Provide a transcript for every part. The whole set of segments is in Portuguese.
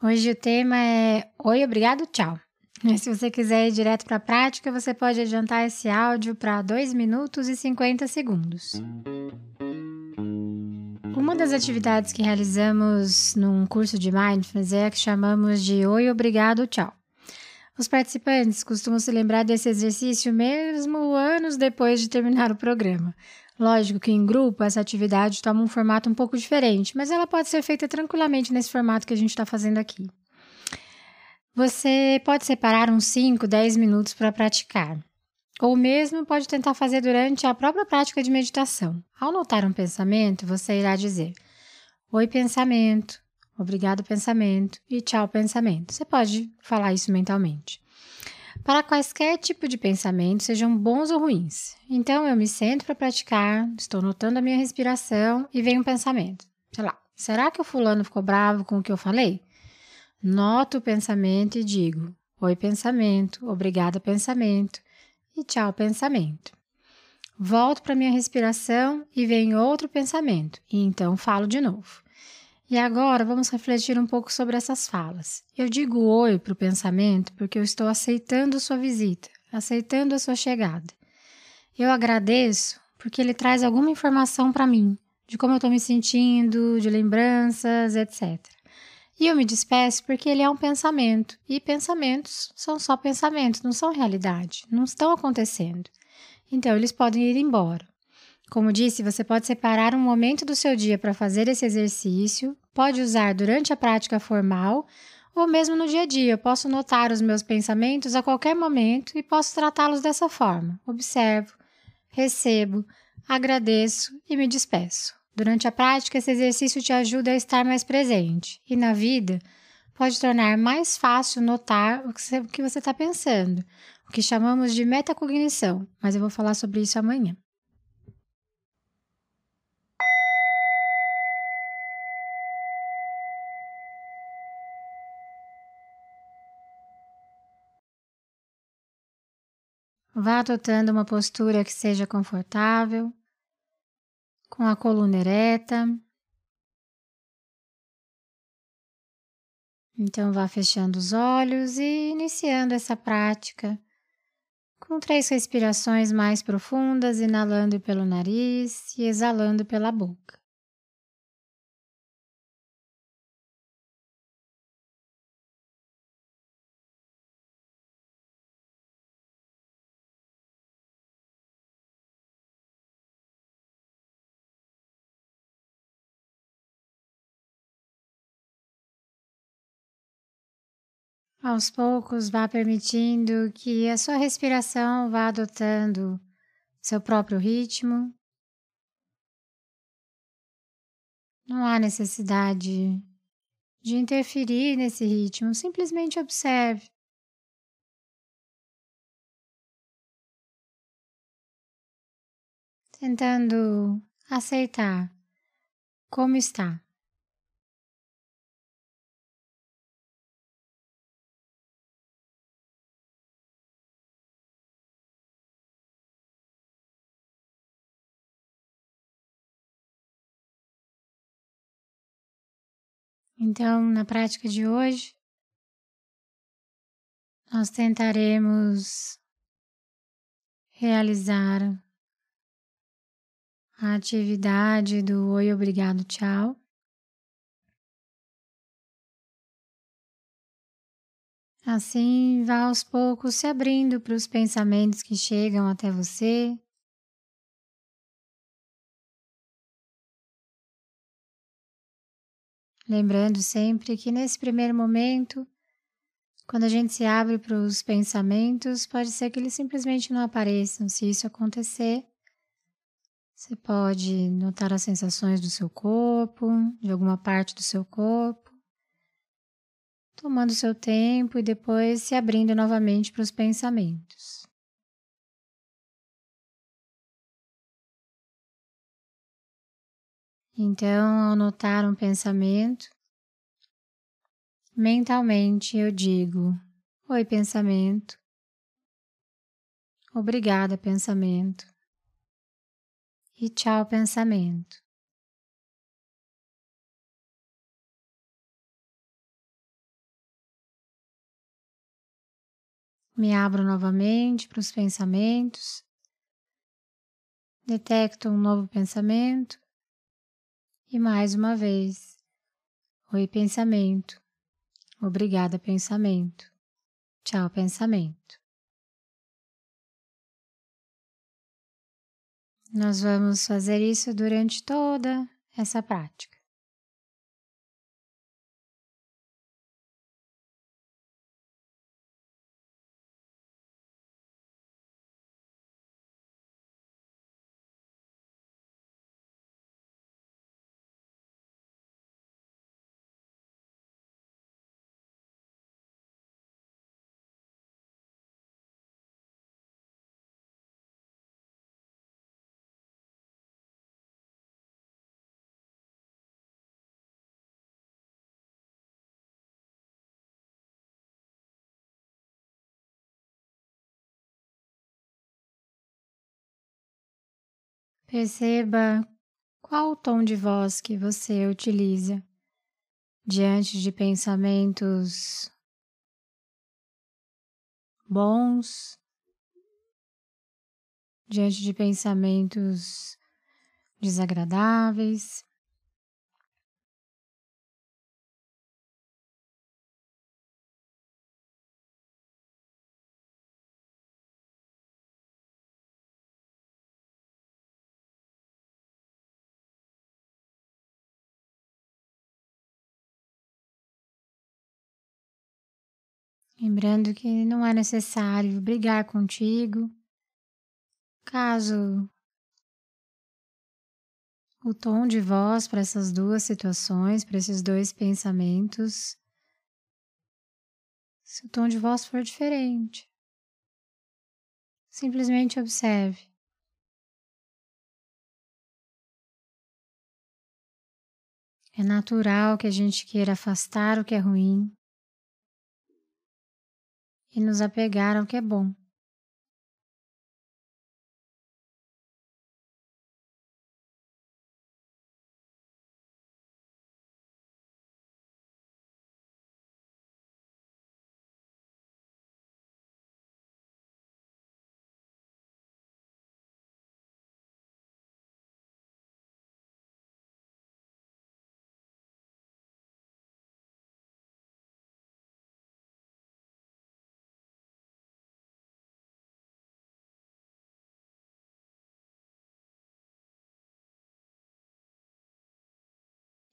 Hoje o tema é Oi, obrigado, tchau. Se você quiser ir direto para a prática, você pode adiantar esse áudio para 2 minutos e 50 segundos. Uma das atividades que realizamos num curso de Mindfulness é a que chamamos de Oi, obrigado, tchau. Os participantes costumam se lembrar desse exercício mesmo anos depois de terminar o programa. Lógico que em grupo essa atividade toma um formato um pouco diferente, mas ela pode ser feita tranquilamente nesse formato que a gente está fazendo aqui. Você pode separar uns 5, 10 minutos para praticar. Ou mesmo pode tentar fazer durante a própria prática de meditação. Ao notar um pensamento, você irá dizer: Oi, pensamento, obrigado, pensamento e tchau, pensamento. Você pode falar isso mentalmente para quaisquer tipo de pensamento, sejam bons ou ruins. Então eu me sento para praticar, estou notando a minha respiração e vem um pensamento. Sei lá, será que o fulano ficou bravo com o que eu falei? Noto o pensamento e digo: Oi, pensamento, obrigada, pensamento e tchau, pensamento. Volto para minha respiração e vem outro pensamento, e então falo de novo. E agora vamos refletir um pouco sobre essas falas. Eu digo oi para o pensamento porque eu estou aceitando sua visita, aceitando a sua chegada. Eu agradeço porque ele traz alguma informação para mim, de como eu estou me sentindo, de lembranças, etc. E eu me despeço porque ele é um pensamento, e pensamentos são só pensamentos, não são realidade, não estão acontecendo. Então eles podem ir embora. Como disse, você pode separar um momento do seu dia para fazer esse exercício, pode usar durante a prática formal ou mesmo no dia a dia. Eu posso notar os meus pensamentos a qualquer momento e posso tratá-los dessa forma. Observo, recebo, agradeço e me despeço. Durante a prática, esse exercício te ajuda a estar mais presente e na vida pode tornar mais fácil notar o que você está pensando, o que chamamos de metacognição, mas eu vou falar sobre isso amanhã. Vá adotando uma postura que seja confortável, com a coluna ereta. Então, vá fechando os olhos e iniciando essa prática com três respirações mais profundas, inalando pelo nariz e exalando pela boca. Aos poucos, vá permitindo que a sua respiração vá adotando seu próprio ritmo. Não há necessidade de interferir nesse ritmo, simplesmente observe. Tentando aceitar como está. Então, na prática de hoje, nós tentaremos realizar a atividade do Oi, Obrigado, Tchau. Assim, vá aos poucos se abrindo para os pensamentos que chegam até você. Lembrando sempre que nesse primeiro momento, quando a gente se abre para os pensamentos, pode ser que eles simplesmente não apareçam. Se isso acontecer, você pode notar as sensações do seu corpo, de alguma parte do seu corpo. tomando seu tempo e depois se abrindo novamente para os pensamentos. Então, ao notar um pensamento, mentalmente eu digo: Oi, pensamento. Obrigada, pensamento. E tchau, pensamento. Me abro novamente para os pensamentos. Detecto um novo pensamento. E mais uma vez. Oi, pensamento. Obrigada, pensamento. Tchau, pensamento. Nós vamos fazer isso durante toda essa prática. Perceba qual o tom de voz que você utiliza diante de pensamentos bons, diante de pensamentos desagradáveis. Lembrando que não é necessário brigar contigo. Caso o tom de voz para essas duas situações, para esses dois pensamentos, se o tom de voz for diferente, simplesmente observe. É natural que a gente queira afastar o que é ruim, e nos apegar ao que é bom.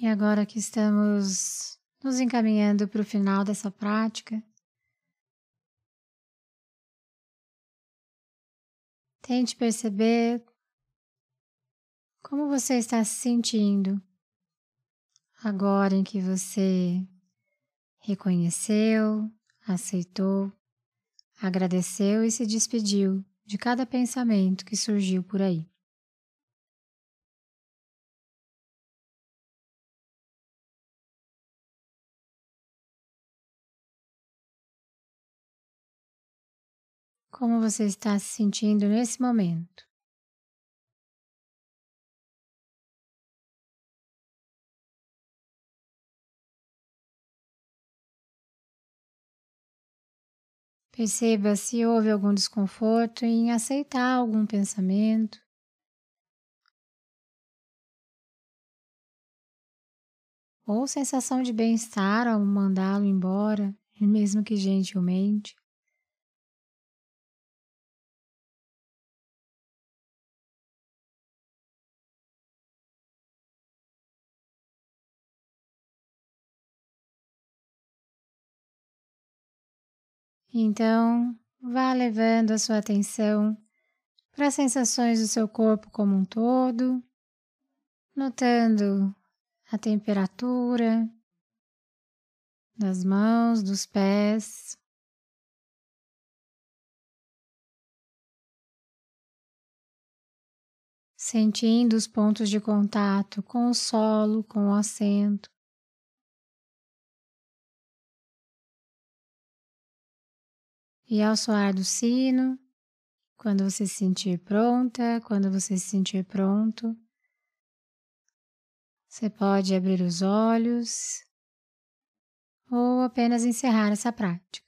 E agora que estamos nos encaminhando para o final dessa prática, tente perceber como você está se sentindo agora em que você reconheceu, aceitou, agradeceu e se despediu de cada pensamento que surgiu por aí. Como você está se sentindo nesse momento? Perceba se houve algum desconforto em aceitar algum pensamento. Ou sensação de bem-estar ao mandá-lo embora, mesmo que gentilmente. Então, vá levando a sua atenção para as sensações do seu corpo como um todo, notando a temperatura, das mãos, dos pés. Sentindo os pontos de contato com o solo, com o assento. E ao soar do sino, quando você se sentir pronta, quando você se sentir pronto, você pode abrir os olhos ou apenas encerrar essa prática.